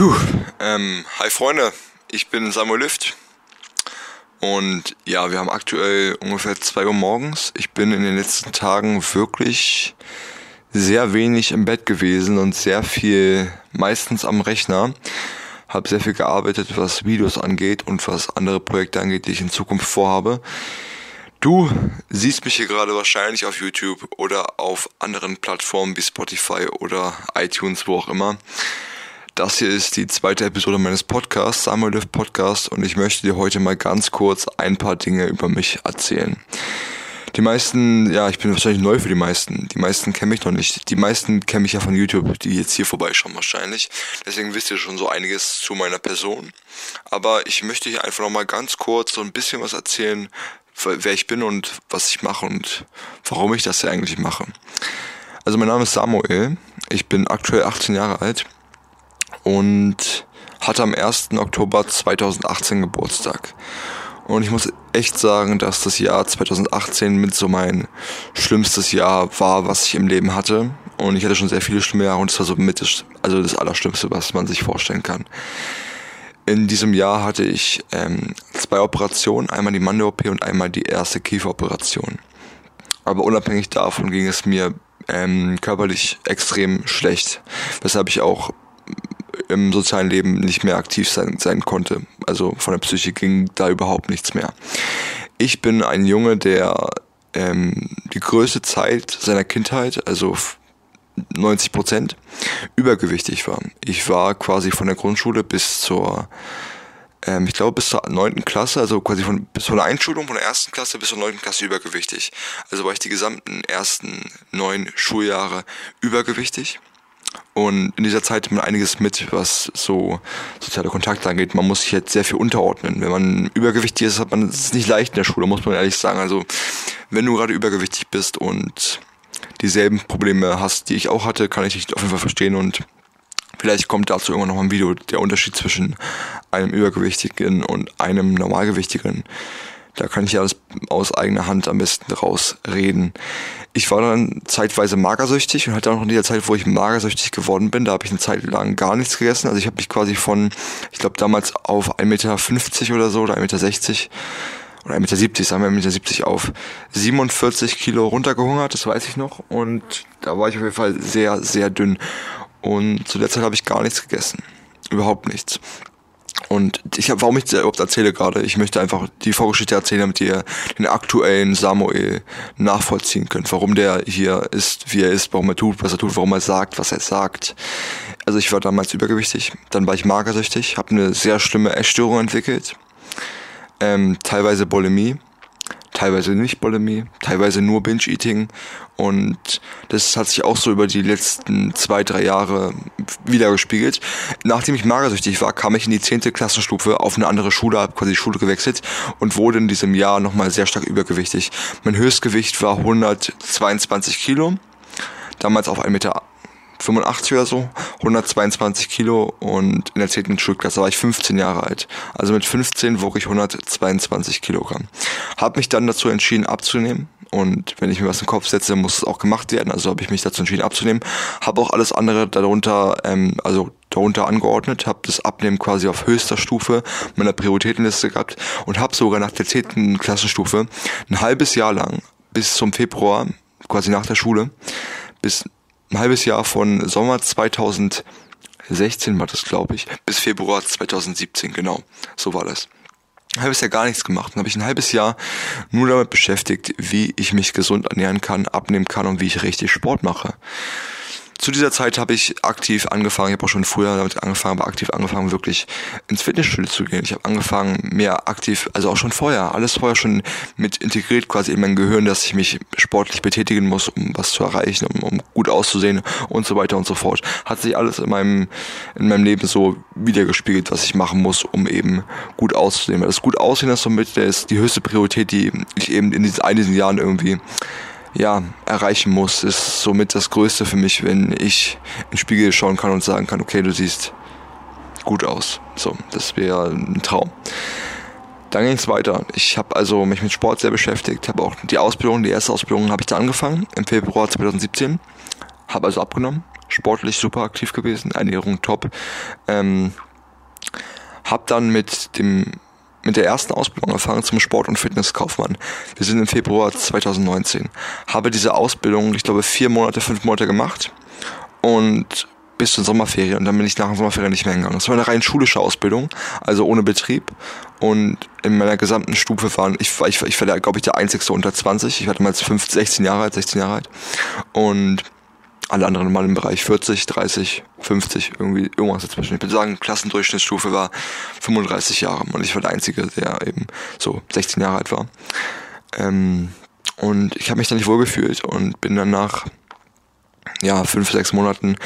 Puh, ähm, hi Freunde, ich bin Samuel Lift und ja, wir haben aktuell ungefähr 2 Uhr morgens. Ich bin in den letzten Tagen wirklich sehr wenig im Bett gewesen und sehr viel meistens am Rechner. Habe sehr viel gearbeitet, was Videos angeht und was andere Projekte angeht, die ich in Zukunft vorhabe. Du siehst mich hier gerade wahrscheinlich auf YouTube oder auf anderen Plattformen wie Spotify oder iTunes, wo auch immer. Das hier ist die zweite Episode meines Podcasts, Samuel Lift Podcast, und ich möchte dir heute mal ganz kurz ein paar Dinge über mich erzählen. Die meisten, ja, ich bin wahrscheinlich neu für die meisten. Die meisten kennen mich noch nicht. Die meisten kennen mich ja von YouTube, die jetzt hier vorbeischauen wahrscheinlich. Deswegen wisst ihr schon so einiges zu meiner Person. Aber ich möchte hier einfach noch mal ganz kurz so ein bisschen was erzählen, wer ich bin und was ich mache und warum ich das hier eigentlich mache. Also mein Name ist Samuel. Ich bin aktuell 18 Jahre alt und hatte am 1. Oktober 2018 Geburtstag. Und ich muss echt sagen, dass das Jahr 2018 mit so mein schlimmstes Jahr war, was ich im Leben hatte. Und ich hatte schon sehr viele schlimme Jahre und es war so mit das, also das Allerschlimmste, was man sich vorstellen kann. In diesem Jahr hatte ich ähm, zwei Operationen, einmal die Mande-OP und einmal die erste Kieferoperation. Aber unabhängig davon ging es mir ähm, körperlich extrem schlecht, weshalb ich auch im sozialen Leben nicht mehr aktiv sein, sein konnte. Also von der Psyche ging da überhaupt nichts mehr. Ich bin ein Junge, der ähm, die größte Zeit seiner Kindheit, also 90 Prozent, übergewichtig war. Ich war quasi von der Grundschule bis zur, ähm, ich glaube bis zur neunten Klasse, also quasi von, bis von der Einschulung von der ersten Klasse bis zur neunten Klasse übergewichtig. Also war ich die gesamten ersten neun Schuljahre übergewichtig. Und in dieser Zeit man einiges mit, was so soziale Kontakte angeht. Man muss sich jetzt sehr viel unterordnen. Wenn man übergewichtig ist, hat man es nicht leicht in der Schule, muss man ehrlich sagen. Also wenn du gerade übergewichtig bist und dieselben Probleme hast, die ich auch hatte, kann ich dich auf jeden Fall verstehen und vielleicht kommt dazu irgendwann noch ein Video, der Unterschied zwischen einem Übergewichtigen und einem Normalgewichtigen. Da kann ich alles aus eigener Hand am besten rausreden. Ich war dann zeitweise magersüchtig und hatte auch noch in dieser Zeit, wo ich magersüchtig geworden bin, da habe ich eine Zeit lang gar nichts gegessen. Also ich habe mich quasi von, ich glaube damals auf 1,50 Meter oder so oder 1,60 Meter oder 1,70 Meter, sagen wir 1,70 Meter auf 47 Kilo runtergehungert, das weiß ich noch. Und da war ich auf jeden Fall sehr, sehr dünn. Und zu der Zeit habe ich gar nichts gegessen. Überhaupt nichts. Und ich habe, warum ich das überhaupt erzähle gerade, ich möchte einfach die Vorgeschichte erzählen, damit ihr den aktuellen Samuel nachvollziehen könnt, warum der hier ist, wie er ist, warum er tut, was er tut, warum er sagt, was er sagt. Also ich war damals übergewichtig, dann war ich magersüchtig, habe eine sehr schlimme Essstörung entwickelt, ähm, teilweise Bulimie teilweise nicht Bulimie, teilweise nur Binge-Eating und das hat sich auch so über die letzten zwei, drei Jahre wiedergespiegelt. Nachdem ich magersüchtig war, kam ich in die zehnte Klassenstufe auf eine andere Schule, habe quasi die Schule gewechselt und wurde in diesem Jahr nochmal sehr stark übergewichtig. Mein Höchstgewicht war 122 Kilo, damals auf 1,80 Meter 85 oder so, 122 Kilo und in der 10. Schulklasse war ich 15 Jahre alt. Also mit 15 wog ich 122 Kilogramm. Hab mich dann dazu entschieden abzunehmen und wenn ich mir was in den Kopf setze, muss es auch gemacht werden. Also habe ich mich dazu entschieden abzunehmen. Habe auch alles andere darunter, ähm, also darunter angeordnet, habe das Abnehmen quasi auf höchster Stufe meiner Prioritätenliste gehabt und habe sogar nach der 10. Klassenstufe ein halbes Jahr lang bis zum Februar, quasi nach der Schule, bis ein halbes Jahr von Sommer 2016 war das, glaube ich, bis Februar 2017, genau. So war das. Ein halbes Jahr gar nichts gemacht. Dann habe ich ein halbes Jahr nur damit beschäftigt, wie ich mich gesund ernähren kann, abnehmen kann und wie ich richtig Sport mache zu dieser Zeit habe ich aktiv angefangen, ich habe auch schon früher damit angefangen, aber aktiv angefangen, wirklich ins Fitnessstudio zu gehen. Ich habe angefangen, mehr aktiv, also auch schon vorher, alles vorher schon mit integriert quasi in mein Gehirn, dass ich mich sportlich betätigen muss, um was zu erreichen, um, um gut auszusehen und so weiter und so fort. Hat sich alles in meinem, in meinem Leben so wiedergespiegelt, was ich machen muss, um eben gut auszusehen. Weil das gut aussehen ist somit der ist die höchste Priorität, die ich eben in diesen, diesen Jahren irgendwie ja, erreichen muss, ist somit das Größte für mich, wenn ich in den Spiegel schauen kann und sagen kann, okay, du siehst gut aus. So, das wäre ein Traum. Dann ging es weiter. Ich habe also mich mit Sport sehr beschäftigt, habe auch die Ausbildung, die erste Ausbildung habe ich da angefangen im Februar 2017, habe also abgenommen, sportlich super aktiv gewesen, Ernährung top. Ähm, hab dann mit dem mit der ersten Ausbildung angefangen zum Sport- und Fitnesskaufmann. Wir sind im Februar 2019. Habe diese Ausbildung, ich glaube, vier Monate, fünf Monate gemacht und bis zur Sommerferien und dann bin ich nach der Sommerferien nicht mehr hingegangen. Das war eine rein schulische Ausbildung, also ohne Betrieb und in meiner gesamten Stufe waren, ich ich, ich war glaube ich, der einzigste unter 20. Ich war damals 15, 16 Jahre alt, 16 Jahre alt und alle anderen mal im Bereich 40, 30, 50, irgendwie irgendwas dazwischen. Ich würde sagen, Klassendurchschnittsstufe war 35 Jahre und ich war der Einzige, der eben so 16 Jahre alt war. Ähm, und ich habe mich da nicht wohlgefühlt und bin dann nach ja, fünf, sechs Monaten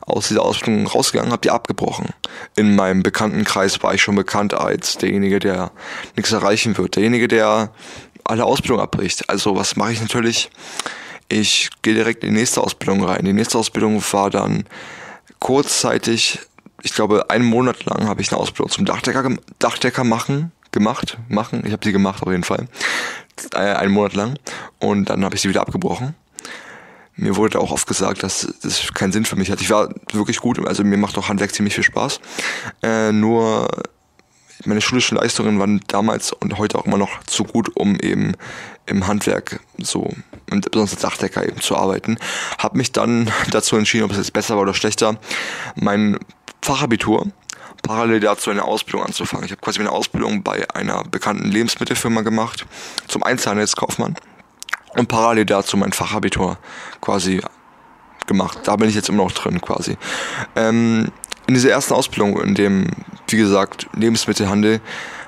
aus dieser Ausbildung rausgegangen, habe die abgebrochen. In meinem Bekanntenkreis war ich schon bekannt als derjenige, der nichts erreichen wird, derjenige, der alle Ausbildung abbricht. Also was mache ich natürlich? Ich gehe direkt in die nächste Ausbildung rein. Die nächste Ausbildung war dann kurzzeitig, ich glaube, einen Monat lang habe ich eine Ausbildung zum Dachdecker, Dachdecker machen, gemacht, machen. Ich habe sie gemacht auf jeden Fall. Äh, einen Monat lang. Und dann habe ich sie wieder abgebrochen mir wurde auch oft gesagt, dass das keinen Sinn für mich hat. Ich war wirklich gut, also mir macht auch Handwerk ziemlich viel Spaß. Äh, nur meine schulischen Leistungen waren damals und heute auch immer noch zu gut, um eben im Handwerk so und besonders als Dachdecker eben zu arbeiten. Hab mich dann dazu entschieden, ob es jetzt besser war oder schlechter, mein Fachabitur parallel dazu eine Ausbildung anzufangen. Ich habe quasi meine Ausbildung bei einer bekannten Lebensmittelfirma gemacht zum Einzelhandelskaufmann und parallel dazu mein Fachabitur quasi gemacht. Da bin ich jetzt immer noch drin quasi. Ähm, in dieser ersten Ausbildung, in dem, wie gesagt, Lebensmittelhandel,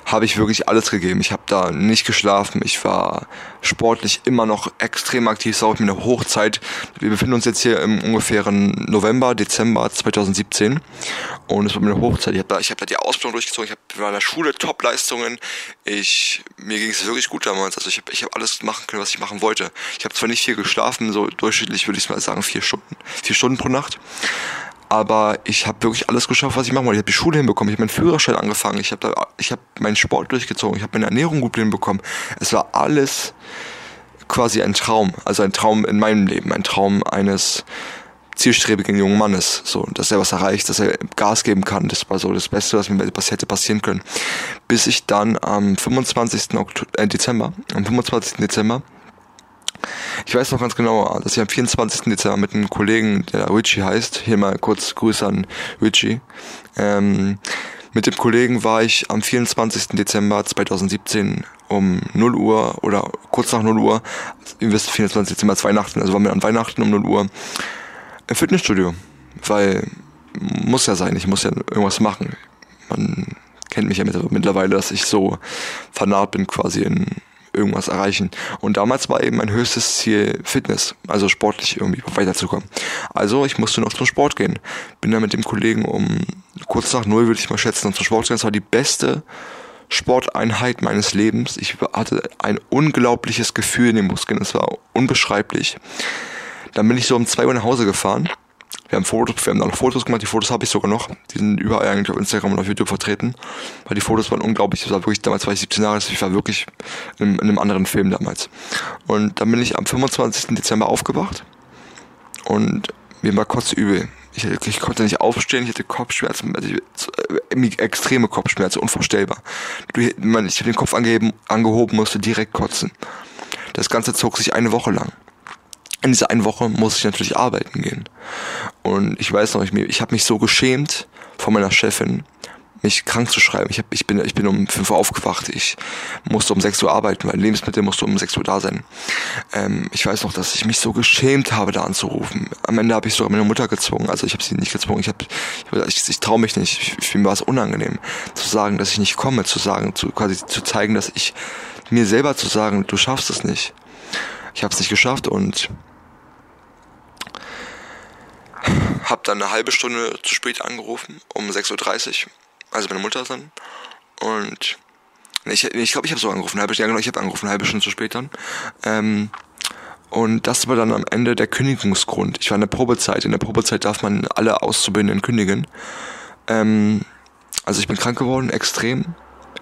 habe ich wirklich alles gegeben. Ich habe da nicht geschlafen. Ich war sportlich immer noch extrem aktiv. Es war auch eine Hochzeit. Wir befinden uns jetzt hier im ungefähren November, Dezember 2017 und es war eine Hochzeit. Ich habe da, hab da die Ausbildung durchgezogen. Ich habe in der Schule Top-Leistungen. Mir ging es wirklich gut damals. Also ich habe ich hab alles machen können, was ich machen wollte. Ich habe zwar nicht viel geschlafen, so durchschnittlich würde ich mal sagen vier Stunden, vier Stunden pro Nacht aber ich habe wirklich alles geschafft, was ich machen wollte. Ich habe die Schule hinbekommen, ich habe meinen Führerschein angefangen, ich habe habe meinen Sport durchgezogen, ich habe meine Ernährung gut hinbekommen. Es war alles quasi ein Traum, also ein Traum in meinem Leben, ein Traum eines zielstrebigen jungen Mannes, so, dass er was erreicht, dass er Gas geben kann. Das war so das Beste, was mir hätte passieren können. Bis ich dann am 25. Oktober, äh, Dezember, am 25. Dezember ich weiß noch ganz genau, dass ich am 24. Dezember mit einem Kollegen, der Richie heißt, hier mal kurz Grüße an Richie, ähm, mit dem Kollegen war ich am 24. Dezember 2017 um 0 Uhr oder kurz nach 0 Uhr, ihr wisst, 24. Dezember ist Weihnachten, also waren wir an Weihnachten um 0 Uhr im Fitnessstudio, weil muss ja sein, ich muss ja irgendwas machen. Man kennt mich ja mittlerweile, dass ich so fanat bin quasi in irgendwas erreichen. Und damals war eben mein höchstes Ziel Fitness, also sportlich irgendwie weiterzukommen. Also ich musste noch zum Sport gehen. Bin dann mit dem Kollegen um kurz nach null, würde ich mal schätzen, zum Sport gehen. Das war die beste Sporteinheit meines Lebens. Ich hatte ein unglaubliches Gefühl in den Muskeln. Es war unbeschreiblich. Dann bin ich so um zwei Uhr nach Hause gefahren wir haben Fotos, wir haben da noch Fotos gemacht, die Fotos habe ich sogar noch. Die sind überall eigentlich auf Instagram und auf YouTube vertreten. Weil die Fotos waren unglaublich. Das war wirklich, damals war ich 17 Jahre, ich war wirklich in, in einem anderen Film damals. Und dann bin ich am 25. Dezember aufgewacht und mir war kurz übel. Ich, ich, konnte nicht aufstehen, ich hatte Kopfschmerzen, also ich, extreme Kopfschmerzen, unvorstellbar. Ich habe den Kopf angeheben, angehoben, musste direkt kotzen. Das Ganze zog sich eine Woche lang in dieser einen Woche muss ich natürlich arbeiten gehen. Und ich weiß noch, ich, ich habe mich so geschämt von meiner Chefin, mich krank zu schreiben. Ich, hab, ich, bin, ich bin um 5 Uhr aufgewacht. Ich musste um 6 Uhr arbeiten, weil Lebensmittel musste um 6 Uhr da sein. Ähm, ich weiß noch, dass ich mich so geschämt habe, da anzurufen. Am Ende habe ich sogar meine Mutter gezwungen. Also ich habe sie nicht gezwungen. Ich, hab, ich, ich, ich traue mich nicht. Ich, ich, mir war es unangenehm, zu sagen, dass ich nicht komme, zu sagen, zu, quasi zu zeigen, dass ich mir selber zu sagen, du schaffst es nicht. Ich habe es nicht geschafft und Hab dann eine halbe Stunde zu spät angerufen, um 6.30 Uhr, also meine Mutter dann. Und ich glaube, ich, glaub, ich habe so angerufen, halbe, ja genau, ich habe angerufen, eine halbe Stunde zu spät dann. Ähm, und das war dann am Ende der Kündigungsgrund. Ich war in der Probezeit. In der Probezeit darf man alle Auszubildenden kündigen. Ähm, also ich bin krank geworden, extrem.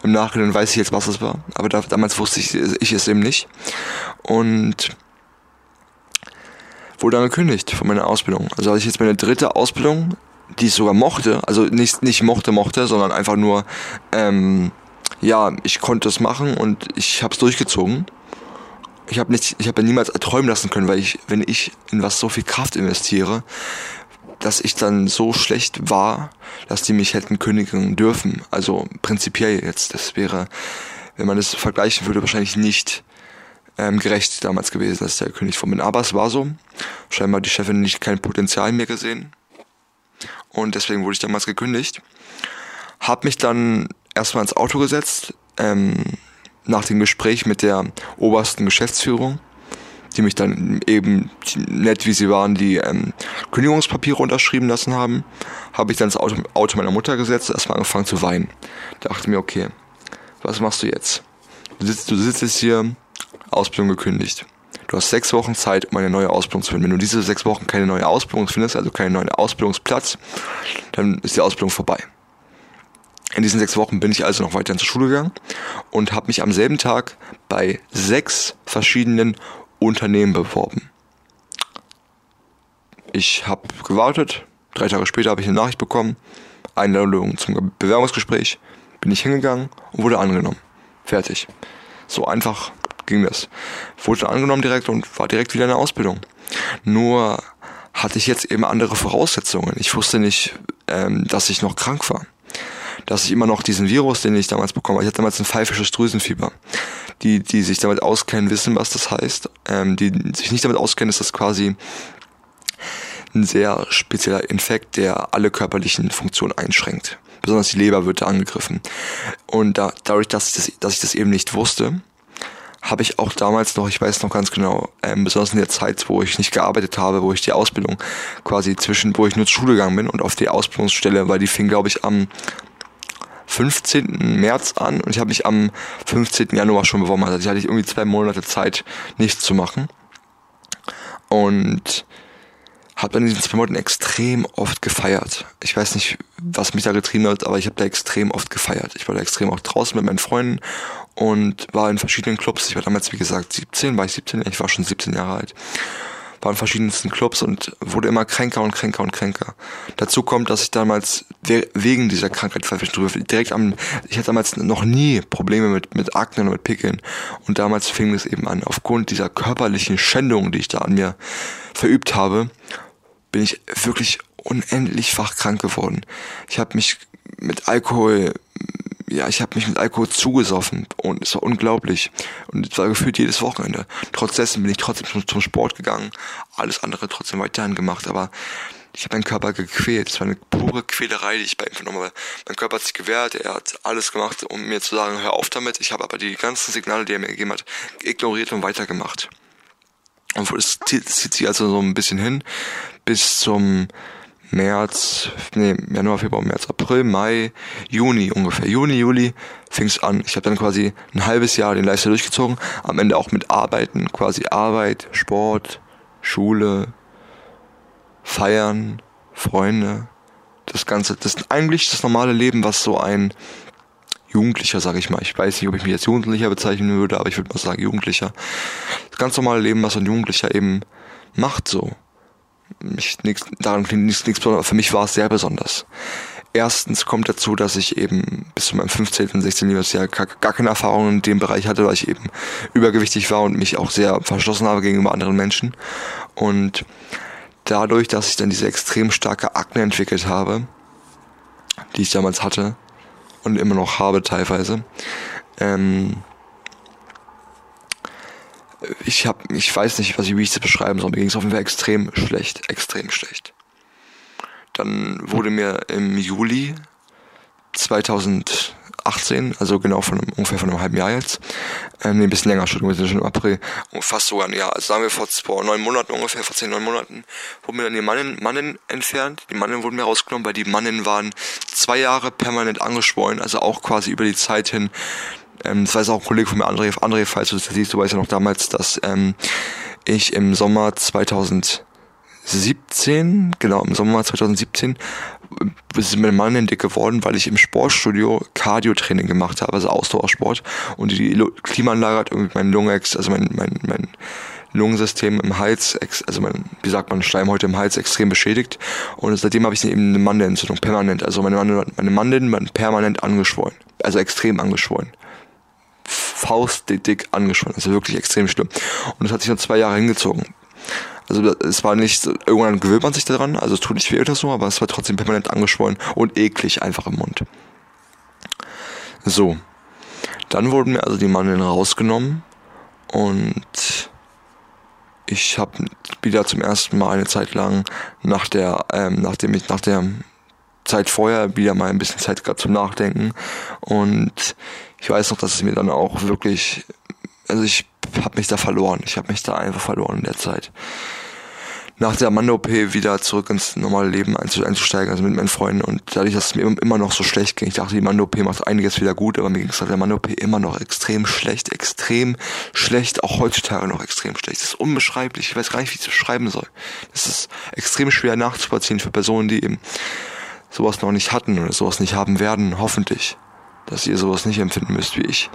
Im Nachhinein weiß ich jetzt, was es war. Aber da, damals wusste ich, ich es eben nicht. Und wurde dann gekündigt von meiner Ausbildung. Also hatte ich jetzt meine dritte Ausbildung, die ich sogar mochte, also nicht, nicht mochte, mochte, sondern einfach nur, ähm, ja, ich konnte es machen und ich habe es durchgezogen. Ich habe nicht, ich niemals erträumen lassen können, weil ich, wenn ich in was so viel Kraft investiere, dass ich dann so schlecht war, dass die mich hätten kündigen dürfen. Also prinzipiell jetzt, das wäre, wenn man das vergleichen würde, wahrscheinlich nicht ähm, gerecht damals gewesen, dass der König von bin. Aber es war so. Scheinbar die Chefin nicht kein Potenzial mehr gesehen. Und deswegen wurde ich damals gekündigt. Hab mich dann erstmal ins Auto gesetzt, ähm, nach dem Gespräch mit der obersten Geschäftsführung, die mich dann eben nett wie sie waren, die ähm, Kündigungspapiere unterschrieben lassen haben, habe ich dann ins Auto, Auto meiner Mutter gesetzt, erstmal angefangen zu weinen. Dachte mir, okay, was machst du jetzt? Du sitzt, du sitzt jetzt hier, Ausbildung gekündigt. Du hast sechs Wochen Zeit, um eine neue Ausbildung zu finden. Wenn du diese sechs Wochen keine neue Ausbildung findest, also keinen neuen Ausbildungsplatz, dann ist die Ausbildung vorbei. In diesen sechs Wochen bin ich also noch weiterhin zur Schule gegangen und habe mich am selben Tag bei sechs verschiedenen Unternehmen beworben. Ich habe gewartet, drei Tage später habe ich eine Nachricht bekommen, Einladung zum Bewerbungsgespräch, bin ich hingegangen und wurde angenommen. Fertig. So einfach ging das. Wurde angenommen direkt und war direkt wieder in der Ausbildung. Nur hatte ich jetzt eben andere Voraussetzungen. Ich wusste nicht, ähm, dass ich noch krank war. Dass ich immer noch diesen Virus, den ich damals bekommen habe, ich hatte damals ein pfeifisches Drüsenfieber. Die, die sich damit auskennen, wissen, was das heißt. Ähm, die sich nicht damit auskennen, ist das quasi ein sehr spezieller Infekt, der alle körperlichen Funktionen einschränkt. Besonders die Leber wird da angegriffen. Und da, dadurch, dass ich, das, dass ich das eben nicht wusste, habe ich auch damals noch, ich weiß noch ganz genau, ähm, besonders in der Zeit, wo ich nicht gearbeitet habe, wo ich die Ausbildung quasi zwischen, wo ich nur zur Schule gegangen bin und auf die Ausbildungsstelle, weil die fing, glaube ich, am 15. März an und ich habe mich am 15. Januar schon beworben. Also ich hatte irgendwie zwei Monate Zeit, nichts zu machen. Und habe dann in diesen zwei Monaten extrem oft gefeiert. Ich weiß nicht, was mich da getrieben hat, aber ich habe da extrem oft gefeiert. Ich war da extrem auch draußen mit meinen Freunden und war in verschiedenen Clubs. Ich war damals, wie gesagt, 17, war ich 17? Ich war schon 17 Jahre alt. War in verschiedensten Clubs und wurde immer kränker und kränker und kränker. Dazu kommt, dass ich damals wegen dieser Krankheit direkt am, ich hatte damals noch nie Probleme mit, mit Aknen und mit Pickeln. Und damals fing es eben an. Aufgrund dieser körperlichen Schändung, die ich da an mir verübt habe, bin ich wirklich unendlich fachkrank geworden. Ich habe mich mit Alkohol, ja, ich habe mich mit Alkohol zugesoffen und es war unglaublich. Und es war gefühlt jedes Wochenende. Trotz dessen bin ich trotzdem zum, zum Sport gegangen, alles andere trotzdem weiterhin gemacht, aber ich habe meinen Körper gequält. Es war eine pure Quälerei, die ich bei ihm vernommen habe. Mein Körper hat sich gewehrt, er hat alles gemacht, um mir zu sagen, hör auf damit. Ich habe aber die ganzen Signale, die er mir gegeben hat, ignoriert und weitergemacht. Und es zieht, zieht sich also so ein bisschen hin bis zum März, nee, Januar, Februar, März, April, Mai, Juni ungefähr. Juni, Juli fing es an. Ich habe dann quasi ein halbes Jahr den Lifestyle durchgezogen. Am Ende auch mit Arbeiten, quasi Arbeit, Sport, Schule, Feiern, Freunde. Das Ganze, das ist eigentlich das normale Leben, was so ein Jugendlicher, sage ich mal. Ich weiß nicht, ob ich mich als Jugendlicher bezeichnen würde, aber ich würde mal sagen Jugendlicher. Das ganz normale Leben, was ein Jugendlicher eben macht so. Ich, nix, daran klingt nichts, nichts besonders, für mich war es sehr besonders. Erstens kommt dazu, dass ich eben bis zu meinem 15., 16. Lebensjahr gar, gar keine Erfahrung in dem Bereich hatte, weil ich eben übergewichtig war und mich auch sehr verschlossen habe gegenüber anderen Menschen. Und dadurch, dass ich dann diese extrem starke Akne entwickelt habe, die ich damals hatte, und immer noch habe teilweise. Ähm, ich habe, ich weiß nicht, was ich, wie ich das beschreiben soll. Mir ging es auf jeden Fall extrem schlecht, extrem schlecht. Dann wurde mir im Juli 2000 18, also genau von einem, ungefähr von einem halben Jahr jetzt. Ähm, ein bisschen länger, Entschuldigung, wir sind schon im April. Fast sogar ein Jahr. Also sagen wir vor, vor neun Monaten ungefähr, vor zehn, neun Monaten, wurden mir dann die Mannen, Mannen entfernt. Die Mannen wurden mir rausgenommen, weil die Mannen waren zwei Jahre permanent angeschwollen, also auch quasi über die Zeit hin. Ähm, das weiß auch ein Kollege von mir, André, André, falls du das siehst, du weißt ja noch damals, dass ähm, ich im Sommer 2000 17, genau, im Sommer 2017 ist mein Mann dick geworden, weil ich im Sportstudio Cardio-Training gemacht habe, also Ausdauersport. Und die Klimaanlage hat irgendwie mein Lungex, also mein, mein, mein Lungensystem im Hals, also mein, wie sagt man, Schleimhäute im Hals extrem beschädigt. Und seitdem habe ich eben eine Mandelentzündung, permanent. Also meine, Mandeln, meine Mandeln waren permanent angeschwollen. Also extrem angeschwollen. Faustdick angeschwollen. Also wirklich extrem schlimm. Und das hat sich dann zwei Jahre hingezogen. Also es war nicht, irgendwann gewöhnt man sich daran, also es tut nicht weh oder so, aber es war trotzdem permanent angeschwollen und eklig einfach im Mund. So. Dann wurden mir also die Mandeln rausgenommen und ich habe wieder zum ersten Mal eine Zeit lang nach der, ähm, nachdem ich nach der Zeit vorher wieder mal ein bisschen Zeit gehabt zum Nachdenken und ich weiß noch, dass es mir dann auch wirklich, also ich habe mich da verloren, ich habe mich da einfach verloren in der Zeit nach der Amanda-OP wieder zurück ins normale Leben einzusteigen, also mit meinen Freunden. Und dadurch, dass es mir immer noch so schlecht ging, ich dachte, die Amanda-OP macht einiges wieder gut, aber mir ging es nach der Amanda-OP immer noch extrem schlecht, extrem schlecht, auch heutzutage noch extrem schlecht. Das ist unbeschreiblich, ich weiß gar nicht, wie ich es beschreiben soll. Das ist extrem schwer nachzuvollziehen für Personen, die eben sowas noch nicht hatten oder sowas nicht haben werden, hoffentlich. Dass ihr sowas nicht empfinden müsst wie ich.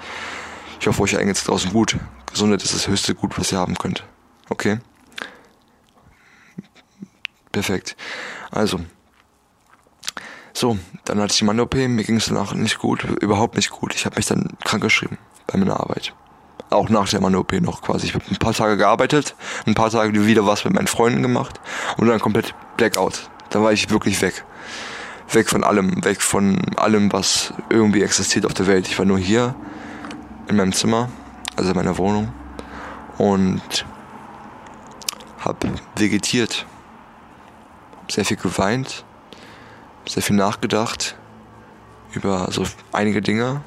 Ich hoffe, euch eigentlich draußen gut. Gesundheit ist das höchste Gut, was ihr haben könnt. Okay? Perfekt. Also. So, dann hatte ich die Mando-OP, mir ging es danach nicht gut, überhaupt nicht gut. Ich habe mich dann krank geschrieben bei meiner Arbeit. Auch nach der Mando-OP noch quasi. Ich habe ein paar Tage gearbeitet, ein paar Tage wieder was mit meinen Freunden gemacht und dann komplett Blackout. Da war ich wirklich weg. Weg von allem, weg von allem, was irgendwie existiert auf der Welt. Ich war nur hier in meinem Zimmer, also in meiner Wohnung und habe vegetiert sehr viel geweint, sehr viel nachgedacht über so einige Dinge.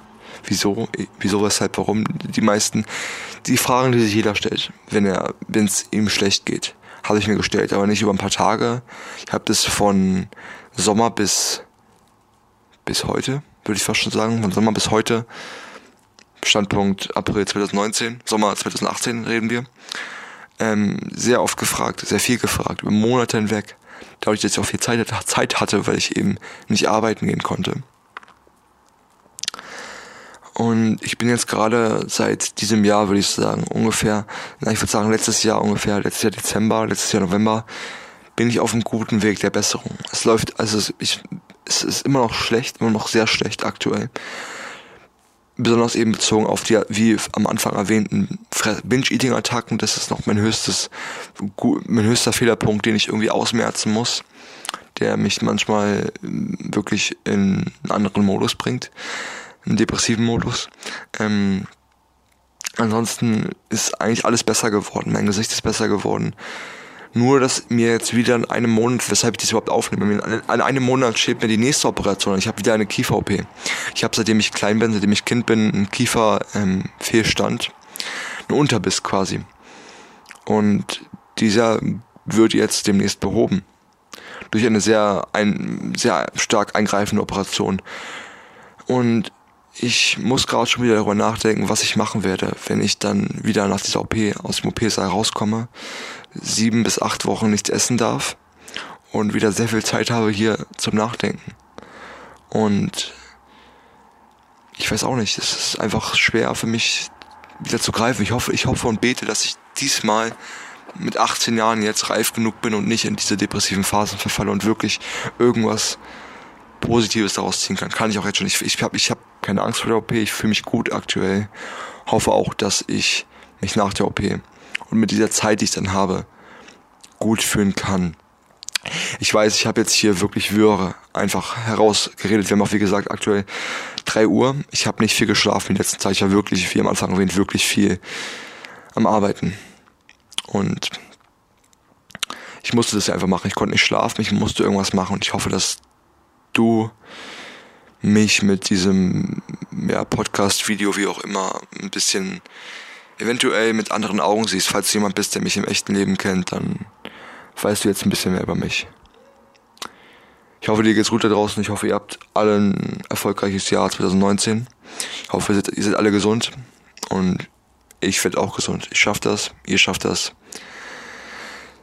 Wieso, wieso, weshalb, warum? Die meisten, die Fragen, die sich jeder stellt, wenn er, wenn es ihm schlecht geht, habe ich mir gestellt, aber nicht über ein paar Tage. Ich habe das von Sommer bis bis heute, würde ich fast schon sagen, von Sommer bis heute. Standpunkt April 2019, Sommer 2018 reden wir. Ähm, sehr oft gefragt, sehr viel gefragt, über Monate hinweg dadurch, dass ich auch viel Zeit, Zeit hatte, weil ich eben nicht arbeiten gehen konnte. Und ich bin jetzt gerade seit diesem Jahr, würde ich sagen, ungefähr, na, ich würde sagen letztes Jahr ungefähr, letztes Jahr Dezember, letztes Jahr November, bin ich auf einem guten Weg der Besserung. Es läuft, also ich, es ist immer noch schlecht, immer noch sehr schlecht aktuell besonders eben bezogen auf die, wie am Anfang erwähnten Binge-Eating-Attacken, das ist noch mein höchstes, mein höchster Fehlerpunkt, den ich irgendwie ausmerzen muss, der mich manchmal ähm, wirklich in einen anderen Modus bringt, einen depressiven Modus. Ähm, ansonsten ist eigentlich alles besser geworden, mein Gesicht ist besser geworden. Nur, dass mir jetzt wieder in einem Monat, weshalb ich das überhaupt aufnehme, in einem Monat steht mir die nächste Operation. Ich habe wieder eine Kiefer-OP. Ich habe, seitdem ich klein bin, seitdem ich Kind bin, einen Kieferfehlstand. Ähm, ein Unterbiss quasi. Und dieser wird jetzt demnächst behoben. Durch eine sehr, ein, sehr stark eingreifende Operation. Und ich muss gerade schon wieder darüber nachdenken, was ich machen werde, wenn ich dann wieder nach dieser OP aus dem OP-Saal rauskomme, sieben bis acht Wochen nichts essen darf und wieder sehr viel Zeit habe hier zum Nachdenken. Und ich weiß auch nicht, es ist einfach schwer für mich wieder zu greifen. Ich hoffe, ich hoffe und bete, dass ich diesmal mit 18 Jahren jetzt reif genug bin und nicht in diese depressiven Phasen verfalle und wirklich irgendwas Positives daraus ziehen kann. Kann ich auch jetzt schon. Ich, ich habe ich hab keine Angst vor der OP, ich fühle mich gut aktuell. Hoffe auch, dass ich mich nach der OP und mit dieser Zeit, die ich dann habe, gut fühlen kann. Ich weiß, ich habe jetzt hier wirklich Würre einfach herausgeredet. Wir haben auch, wie gesagt, aktuell 3 Uhr. Ich habe nicht viel geschlafen in letzter Zeit. Ich war wirklich, wie am Anfang erwähnt, wirklich viel am Arbeiten. Und ich musste das einfach machen. Ich konnte nicht schlafen, ich musste irgendwas machen. Und ich hoffe, dass du mich mit diesem ja, Podcast-Video, wie auch immer, ein bisschen eventuell mit anderen Augen siehst. Falls du jemand bist, der mich im echten Leben kennt, dann weißt du jetzt ein bisschen mehr über mich. Ich hoffe, dir geht's gut da draußen. Ich hoffe, ihr habt alle ein erfolgreiches Jahr 2019. Ich hoffe, ihr seid, ihr seid alle gesund. Und ich werde auch gesund. Ich schaffe das. Ihr schafft das.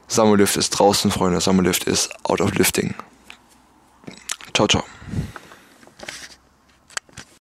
Samuel Lift ist draußen, Freunde. Samuel Lift ist out of lifting. Ciao, ciao.